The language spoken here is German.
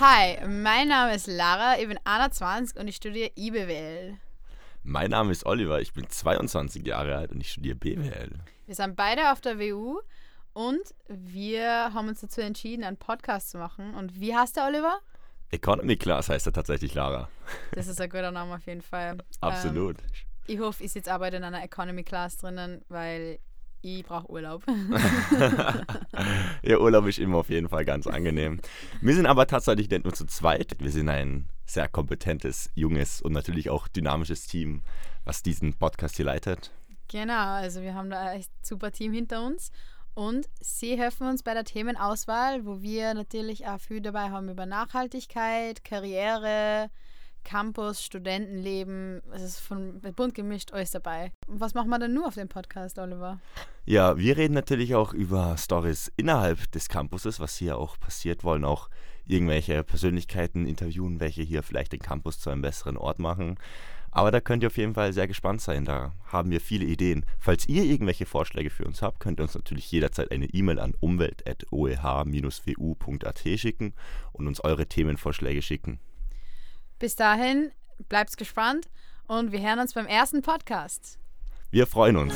Hi, mein Name ist Lara, ich bin 21 und ich studiere IBWL. Mein Name ist Oliver, ich bin 22 Jahre alt und ich studiere BWL. Wir sind beide auf der WU und wir haben uns dazu entschieden, einen Podcast zu machen. Und wie heißt der, Oliver? Economy Class heißt er tatsächlich, Lara. Das ist ein guter Name auf jeden Fall. Absolut. Ähm, ich hoffe, ich sitze aber in einer Economy Class drinnen, weil ich brauche Urlaub. ja, Urlaub ist immer auf jeden Fall ganz angenehm. Wir sind aber tatsächlich nicht nur zu zweit. Wir sind ein sehr kompetentes, junges und natürlich auch dynamisches Team, was diesen Podcast hier leitet. Genau, also wir haben da ein echt super Team hinter uns. Und sie helfen uns bei der Themenauswahl, wo wir natürlich auch viel dabei haben über Nachhaltigkeit, Karriere, Campus, Studentenleben. Es ist von bunt gemischt alles dabei. Was machen wir denn nur auf dem Podcast, Oliver? Ja, wir reden natürlich auch über Stories innerhalb des Campuses, was hier auch passiert, wollen auch irgendwelche Persönlichkeiten interviewen, welche hier vielleicht den Campus zu einem besseren Ort machen. Aber da könnt ihr auf jeden Fall sehr gespannt sein. Da haben wir viele Ideen. Falls ihr irgendwelche Vorschläge für uns habt, könnt ihr uns natürlich jederzeit eine E-Mail an umwelt.oeh-wu.at schicken und uns eure Themenvorschläge schicken. Bis dahin, bleibt gespannt und wir hören uns beim ersten Podcast. Wir freuen uns.